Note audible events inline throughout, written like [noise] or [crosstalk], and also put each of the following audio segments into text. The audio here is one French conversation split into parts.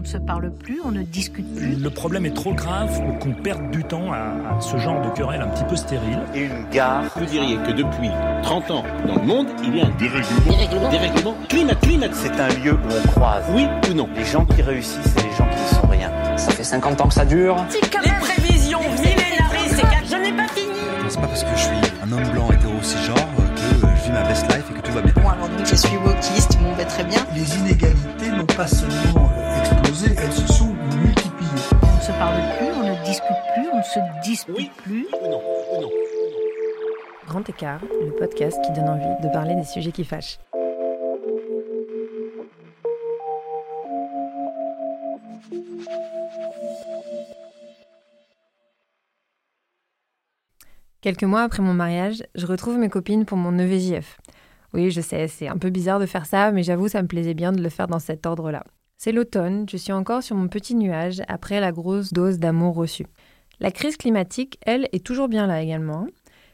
On ne se parle plus, on ne discute plus. Le problème est trop grave pour qu'on perde du temps à, à ce genre de querelle un petit peu stérile. Et une gare. Vous diriez que depuis 30 ans, dans le monde, il y a un dérèglement, dérèglement, dérèglement climat, climat. C'est un lieu où on croise. Oui ou non Les gens qui réussissent et les gens qui ne sont rien. Ça fait 50 ans que ça dure. Les prévisions millénaristes, je n'ai pas fini. C'est pas parce que je suis un homme blanc hétéro cisgenre que je vis ma best life et que tout va bien. Bon, alors donc je suis wokiste, bon, bah, très bien. Les inégalités n'ont pas seulement explosé, dispute Oui plus. ou non ou non Grand écart, le podcast qui donne envie de parler des sujets qui fâchent. Quelques mois après mon mariage, je retrouve mes copines pour mon EVJF. Oui, je sais, c'est un peu bizarre de faire ça, mais j'avoue, ça me plaisait bien de le faire dans cet ordre-là. C'est l'automne, je suis encore sur mon petit nuage après la grosse dose d'amour reçue. La crise climatique, elle, est toujours bien là également.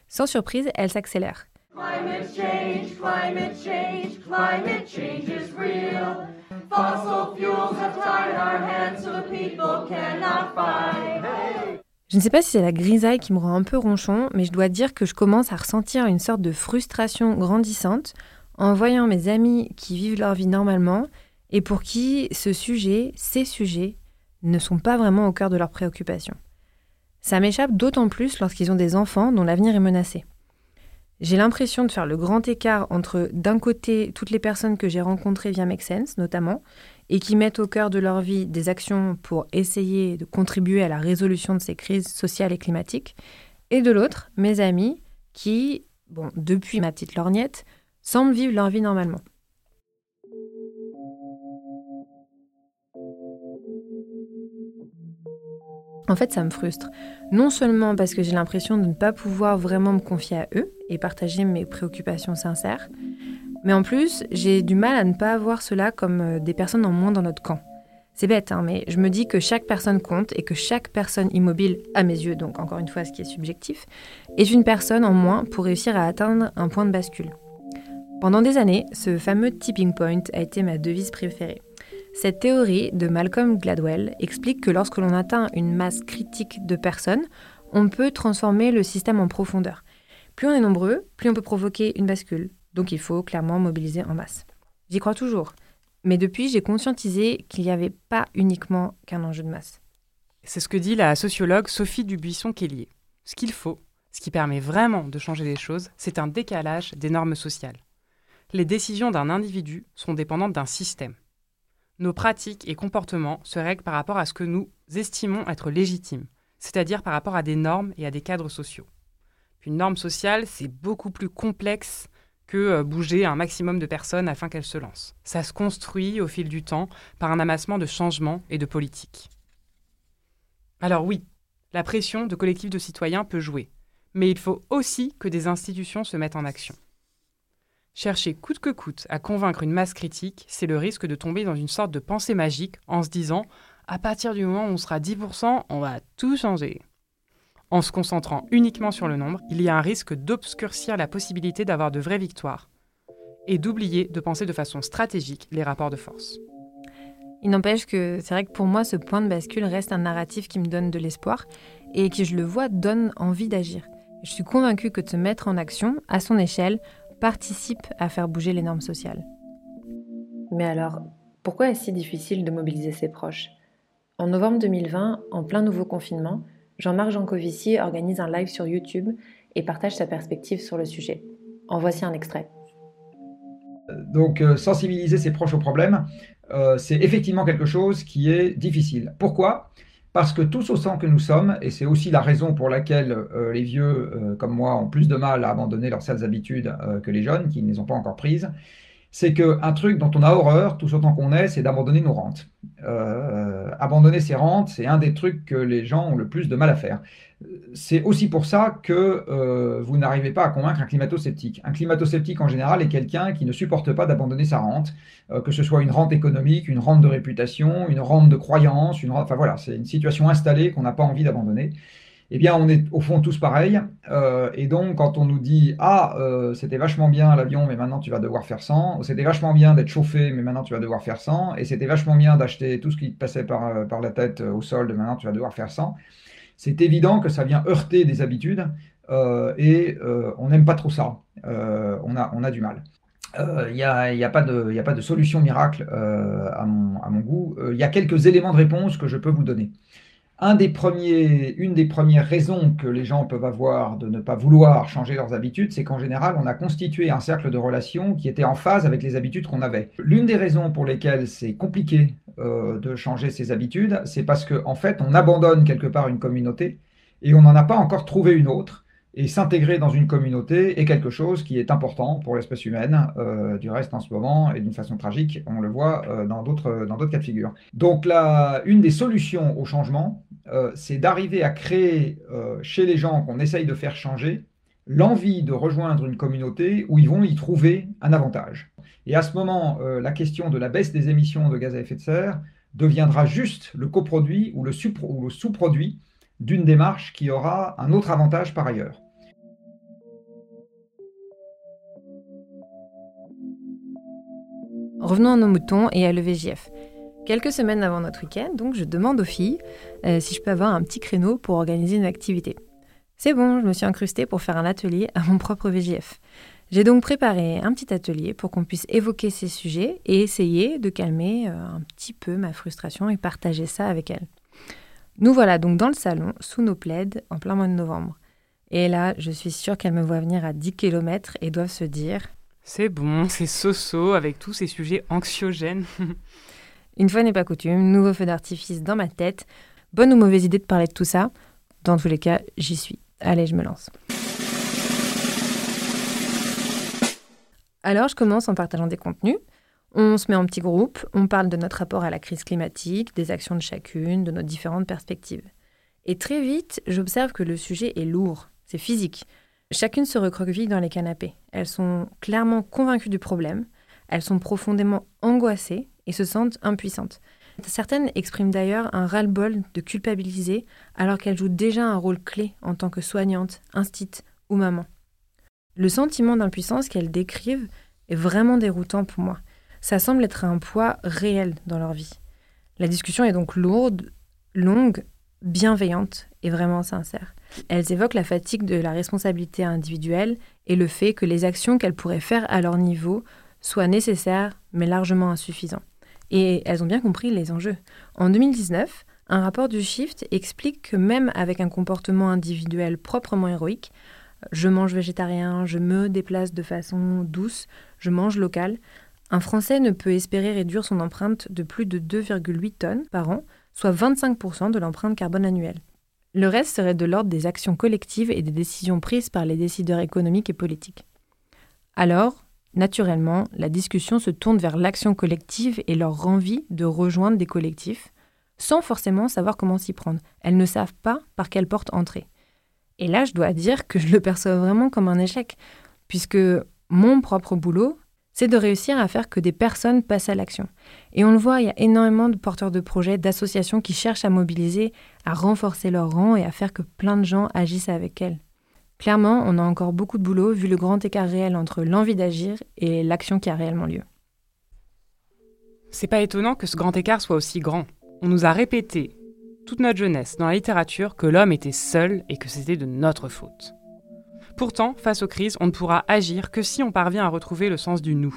Sans surprise, elle s'accélère. Climate change, climate change, climate change is real. Fossil fuels have tied our hands so the people cannot fight. Je ne sais pas si c'est la grisaille qui me rend un peu ronchon, mais je dois dire que je commence à ressentir une sorte de frustration grandissante en voyant mes amis qui vivent leur vie normalement et pour qui ce sujet, ces sujets, ne sont pas vraiment au cœur de leurs préoccupations. Ça m'échappe d'autant plus lorsqu'ils ont des enfants dont l'avenir est menacé. J'ai l'impression de faire le grand écart entre, d'un côté, toutes les personnes que j'ai rencontrées via Make Sense, notamment, et qui mettent au cœur de leur vie des actions pour essayer de contribuer à la résolution de ces crises sociales et climatiques, et de l'autre, mes amis qui, bon, depuis ma petite lorgnette, semblent vivre leur vie normalement. En fait, ça me frustre. Non seulement parce que j'ai l'impression de ne pas pouvoir vraiment me confier à eux et partager mes préoccupations sincères, mais en plus, j'ai du mal à ne pas voir cela comme euh, des personnes en moins dans notre camp. C'est bête, hein, mais je me dis que chaque personne compte et que chaque personne immobile, à mes yeux, donc encore une fois ce qui est subjectif, est une personne en moins pour réussir à atteindre un point de bascule. Pendant des années, ce fameux tipping point a été ma devise préférée. Cette théorie de Malcolm Gladwell explique que lorsque l'on atteint une masse critique de personnes, on peut transformer le système en profondeur. Plus on est nombreux, plus on peut provoquer une bascule. Donc il faut clairement mobiliser en masse. J'y crois toujours. Mais depuis, j'ai conscientisé qu'il n'y avait pas uniquement qu'un enjeu de masse. C'est ce que dit la sociologue Sophie Dubuisson-Kellier. Ce qu'il faut, ce qui permet vraiment de changer les choses, c'est un décalage des normes sociales. Les décisions d'un individu sont dépendantes d'un système. Nos pratiques et comportements se règlent par rapport à ce que nous estimons être légitime, c'est-à-dire par rapport à des normes et à des cadres sociaux. Une norme sociale, c'est beaucoup plus complexe que euh, bouger un maximum de personnes afin qu'elles se lancent. Ça se construit au fil du temps par un amassement de changements et de politiques. Alors oui, la pression de collectifs de citoyens peut jouer, mais il faut aussi que des institutions se mettent en action. Chercher coûte que coûte à convaincre une masse critique, c'est le risque de tomber dans une sorte de pensée magique en se disant à partir du moment où on sera 10%, on va tout changer. En se concentrant uniquement sur le nombre, il y a un risque d'obscurcir la possibilité d'avoir de vraies victoires et d'oublier de penser de façon stratégique les rapports de force. Il n'empêche que c'est vrai que pour moi, ce point de bascule reste un narratif qui me donne de l'espoir et qui, je le vois, donne envie d'agir. Je suis convaincue que de se mettre en action, à son échelle, participe à faire bouger les normes sociales. Mais alors, pourquoi est-ce si difficile de mobiliser ses proches? En novembre 2020, en plein nouveau confinement, Jean-Marc Jancovici organise un live sur YouTube et partage sa perspective sur le sujet. En voici un extrait. Donc, euh, sensibiliser ses proches au problème, euh, c'est effectivement quelque chose qui est difficile. Pourquoi? Parce que tous au sang que nous sommes, et c'est aussi la raison pour laquelle euh, les vieux euh, comme moi ont plus de mal à abandonner leurs sales habitudes euh, que les jeunes qui ne les ont pas encore prises, c'est qu'un truc dont on a horreur, tout autant qu'on est, c'est d'abandonner nos rentes. Euh, abandonner ses rentes, c'est un des trucs que les gens ont le plus de mal à faire. C'est aussi pour ça que euh, vous n'arrivez pas à convaincre un climato-sceptique. Un climato-sceptique, en général, est quelqu'un qui ne supporte pas d'abandonner sa rente, euh, que ce soit une rente économique, une rente de réputation, une rente de croyance, une rente... Enfin voilà, c'est une situation installée qu'on n'a pas envie d'abandonner. Eh bien, on est au fond tous pareils. Euh, et donc, quand on nous dit Ah, euh, c'était vachement bien l'avion, mais maintenant tu vas devoir faire 100. C'était vachement bien d'être chauffé, mais maintenant tu vas devoir faire 100. Et c'était vachement bien d'acheter tout ce qui te passait par, euh, par la tête au solde, maintenant tu vas devoir faire 100. C'est évident que ça vient heurter des habitudes et on n'aime pas trop ça. on, a, on a du mal. Il n'y a, y a, pas de, a pas de solution miracle à mon, à, mon, goût. Il y a quelques éléments de réponse que je peux vous donner une des premières raisons que les gens peuvent avoir de ne pas vouloir changer leurs habitudes, c'est qu'en général, on a constitué un cercle de relations qui était en phase avec les habitudes qu'on avait. L'une des raisons pour lesquelles c'est compliqué euh, de changer ses habitudes, c'est parce qu'en en fait, on abandonne quelque part une communauté et on n'en a pas encore trouvé une autre. Et s'intégrer dans une communauté est quelque chose qui est important pour l'espèce humaine. Euh, du reste, en ce moment, et d'une façon tragique, on le voit euh, dans d'autres cas de figure. Donc, là, une des solutions au changement, euh, c'est d'arriver à créer euh, chez les gens qu'on essaye de faire changer l'envie de rejoindre une communauté où ils vont y trouver un avantage. Et à ce moment, euh, la question de la baisse des émissions de gaz à effet de serre deviendra juste le coproduit ou le sous-produit d'une démarche qui aura un autre avantage par ailleurs. Revenons à nos moutons et à l'EVJF. Quelques semaines avant notre week-end, donc, je demande aux filles euh, si je peux avoir un petit créneau pour organiser une activité. C'est bon, je me suis incrustée pour faire un atelier à mon propre VGF. J'ai donc préparé un petit atelier pour qu'on puisse évoquer ces sujets et essayer de calmer euh, un petit peu ma frustration et partager ça avec elles. Nous voilà donc dans le salon, sous nos plaides, en plein mois de novembre. Et là, je suis sûre qu'elles me voient venir à 10 km et doivent se dire C'est bon, [laughs] c'est so-so avec tous ces sujets anxiogènes. [laughs] Une fois n'est pas coutume, nouveau feu d'artifice dans ma tête. Bonne ou mauvaise idée de parler de tout ça? Dans tous les cas, j'y suis. Allez, je me lance. Alors, je commence en partageant des contenus. On se met en petits groupes, on parle de notre rapport à la crise climatique, des actions de chacune, de nos différentes perspectives. Et très vite, j'observe que le sujet est lourd, c'est physique. Chacune se recroqueville dans les canapés. Elles sont clairement convaincues du problème, elles sont profondément angoissées et se sentent impuissantes. Certaines expriment d'ailleurs un ras-le-bol de culpabiliser alors qu'elles jouent déjà un rôle clé en tant que soignante, instite ou maman. Le sentiment d'impuissance qu'elles décrivent est vraiment déroutant pour moi. Ça semble être un poids réel dans leur vie. La discussion est donc lourde, longue, bienveillante et vraiment sincère. Elles évoquent la fatigue de la responsabilité individuelle et le fait que les actions qu'elles pourraient faire à leur niveau soient nécessaires mais largement insuffisants. Et elles ont bien compris les enjeux. En 2019, un rapport du Shift explique que même avec un comportement individuel proprement héroïque, je mange végétarien, je me déplace de façon douce, je mange local, un Français ne peut espérer réduire son empreinte de plus de 2,8 tonnes par an, soit 25% de l'empreinte carbone annuelle. Le reste serait de l'ordre des actions collectives et des décisions prises par les décideurs économiques et politiques. Alors, Naturellement, la discussion se tourne vers l'action collective et leur envie de rejoindre des collectifs, sans forcément savoir comment s'y prendre. Elles ne savent pas par quelle porte entrer. Et là, je dois dire que je le perçois vraiment comme un échec, puisque mon propre boulot, c'est de réussir à faire que des personnes passent à l'action. Et on le voit, il y a énormément de porteurs de projets, d'associations qui cherchent à mobiliser, à renforcer leur rang et à faire que plein de gens agissent avec elles. Clairement, on a encore beaucoup de boulot vu le grand écart réel entre l'envie d'agir et l'action qui a réellement lieu. C'est pas étonnant que ce grand écart soit aussi grand. On nous a répété toute notre jeunesse dans la littérature que l'homme était seul et que c'était de notre faute. Pourtant, face aux crises, on ne pourra agir que si on parvient à retrouver le sens du nous.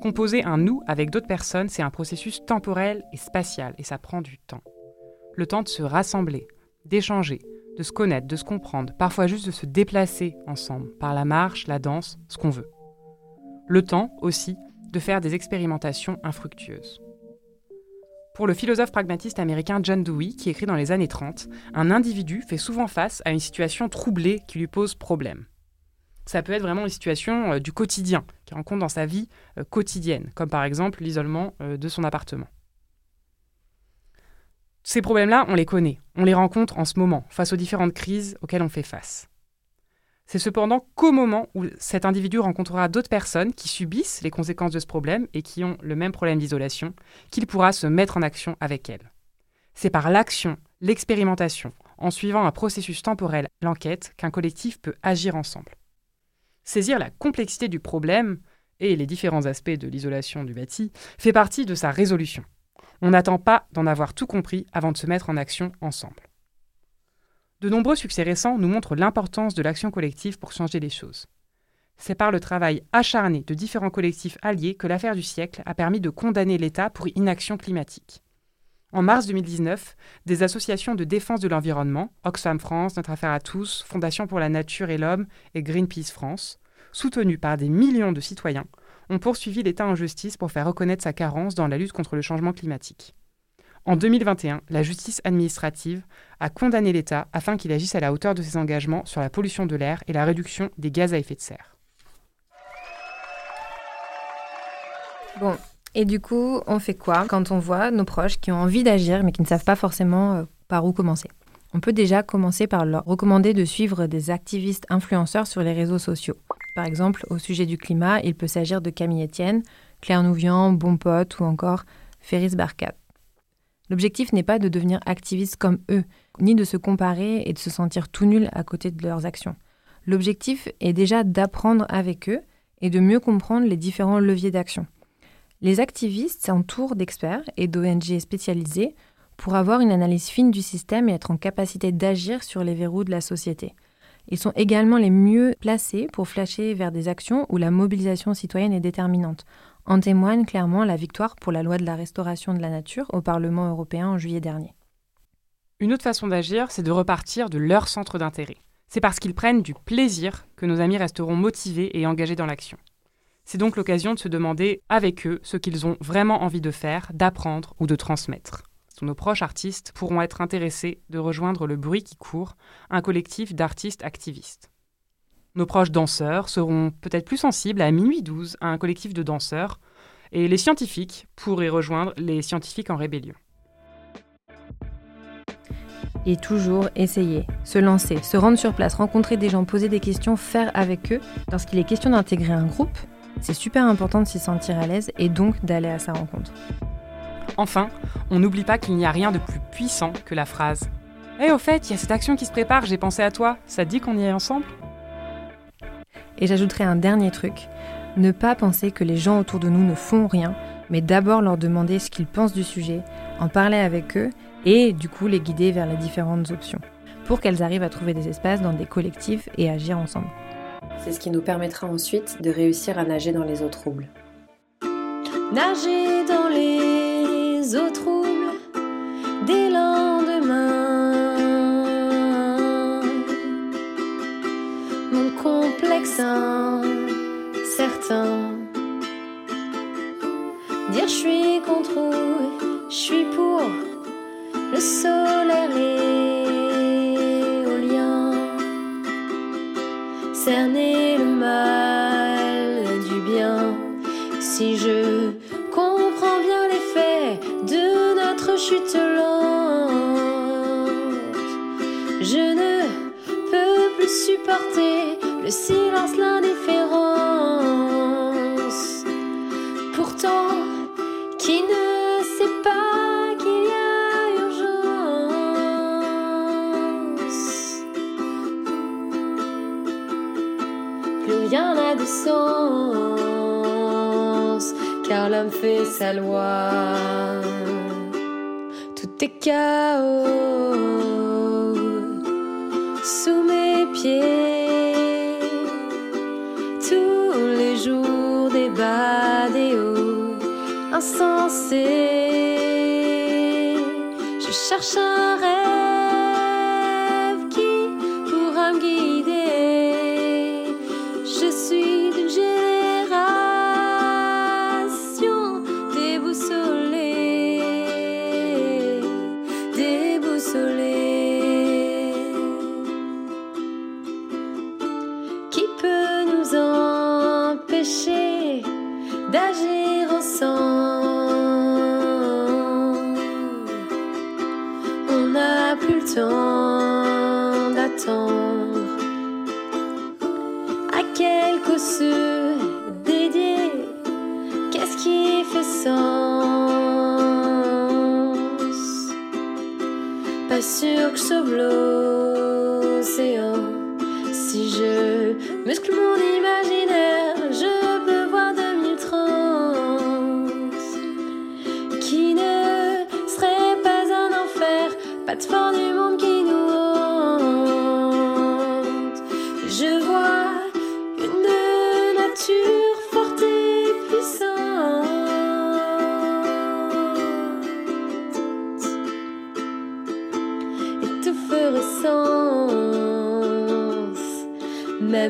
Composer un nous avec d'autres personnes, c'est un processus temporel et spatial, et ça prend du temps. Le temps de se rassembler, d'échanger, de se connaître, de se comprendre, parfois juste de se déplacer ensemble, par la marche, la danse, ce qu'on veut. Le temps aussi de faire des expérimentations infructueuses. Pour le philosophe pragmatiste américain John Dewey, qui écrit dans les années 30, un individu fait souvent face à une situation troublée qui lui pose problème. Ça peut être vraiment une situation euh, du quotidien qu'il rencontre dans sa vie euh, quotidienne, comme par exemple l'isolement euh, de son appartement. Ces problèmes-là, on les connaît, on les rencontre en ce moment, face aux différentes crises auxquelles on fait face. C'est cependant qu'au moment où cet individu rencontrera d'autres personnes qui subissent les conséquences de ce problème et qui ont le même problème d'isolation, qu'il pourra se mettre en action avec elles. C'est par l'action, l'expérimentation, en suivant un processus temporel, l'enquête, qu'un collectif peut agir ensemble. Saisir la complexité du problème et les différents aspects de l'isolation du bâti fait partie de sa résolution. On n'attend pas d'en avoir tout compris avant de se mettre en action ensemble. De nombreux succès récents nous montrent l'importance de l'action collective pour changer les choses. C'est par le travail acharné de différents collectifs alliés que l'affaire du siècle a permis de condamner l'État pour inaction climatique. En mars 2019, des associations de défense de l'environnement, Oxfam France, Notre Affaire à tous, Fondation pour la Nature et l'Homme et Greenpeace France, soutenues par des millions de citoyens, ont poursuivi l'État en justice pour faire reconnaître sa carence dans la lutte contre le changement climatique. En 2021, la justice administrative a condamné l'État afin qu'il agisse à la hauteur de ses engagements sur la pollution de l'air et la réduction des gaz à effet de serre. Bon, et du coup, on fait quoi quand on voit nos proches qui ont envie d'agir mais qui ne savent pas forcément euh, par où commencer? On peut déjà commencer par leur recommander de suivre des activistes influenceurs sur les réseaux sociaux. Par exemple, au sujet du climat, il peut s'agir de Camille Etienne, Claire Nouvian, Bon Pote ou encore Ferris Barkat. L'objectif n'est pas de devenir activiste comme eux, ni de se comparer et de se sentir tout nul à côté de leurs actions. L'objectif est déjà d'apprendre avec eux et de mieux comprendre les différents leviers d'action. Les activistes s'entourent d'experts et d'ONG spécialisés pour avoir une analyse fine du système et être en capacité d'agir sur les verrous de la société. Ils sont également les mieux placés pour flasher vers des actions où la mobilisation citoyenne est déterminante. En témoigne clairement la victoire pour la loi de la restauration de la nature au Parlement européen en juillet dernier. Une autre façon d'agir, c'est de repartir de leur centre d'intérêt. C'est parce qu'ils prennent du plaisir que nos amis resteront motivés et engagés dans l'action. C'est donc l'occasion de se demander avec eux ce qu'ils ont vraiment envie de faire, d'apprendre ou de transmettre. Nos proches artistes pourront être intéressés de rejoindre le bruit qui court, un collectif d'artistes activistes. Nos proches danseurs seront peut-être plus sensibles à minuit 12 à un collectif de danseurs, et les scientifiques pourraient rejoindre les scientifiques en rébellion. Et toujours essayer, se lancer, se rendre sur place, rencontrer des gens, poser des questions, faire avec eux. Lorsqu'il est question d'intégrer un groupe, c'est super important de s'y sentir à l'aise et donc d'aller à sa rencontre. Enfin, on n'oublie pas qu'il n'y a rien de plus puissant que la phrase Eh au fait, il y a cette action qui se prépare, j'ai pensé à toi, ça te dit qu'on y est ensemble? Et j'ajouterai un dernier truc ne pas penser que les gens autour de nous ne font rien, mais d'abord leur demander ce qu'ils pensent du sujet, en parler avec eux et du coup les guider vers les différentes options, pour qu'elles arrivent à trouver des espaces dans des collectifs et agir ensemble. C'est ce qui nous permettra ensuite de réussir à nager dans les eaux troubles. Nager dans les eaux troubles complexe incertain. Dire je suis contre ou je suis pour le solaire éolien. Cerner le mal du bien. Si je comprends bien les faits de notre chute lente, je ne peux plus supporter le silence, l'indifférence. Pourtant, qui ne sait pas qu'il y a urgence? Plus rien n'a de sens, car l'homme fait sa loi. Tout est chaos sous mes pieds. Insensés. Je cherche un Pas sûr que sauve l'océan si je muscle mon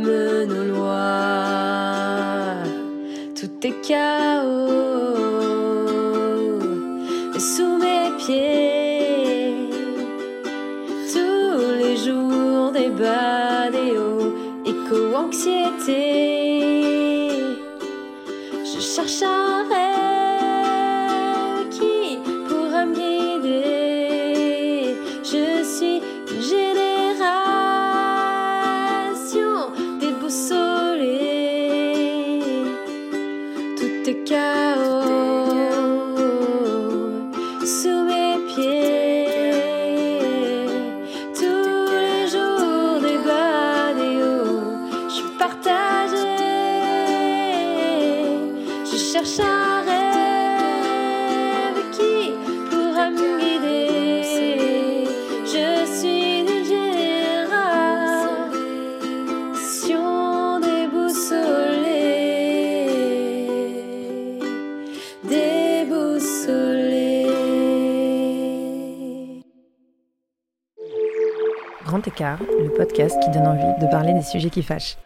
même nos lois. Tout est chaos. Le podcast qui donne envie de parler des sujets qui fâchent.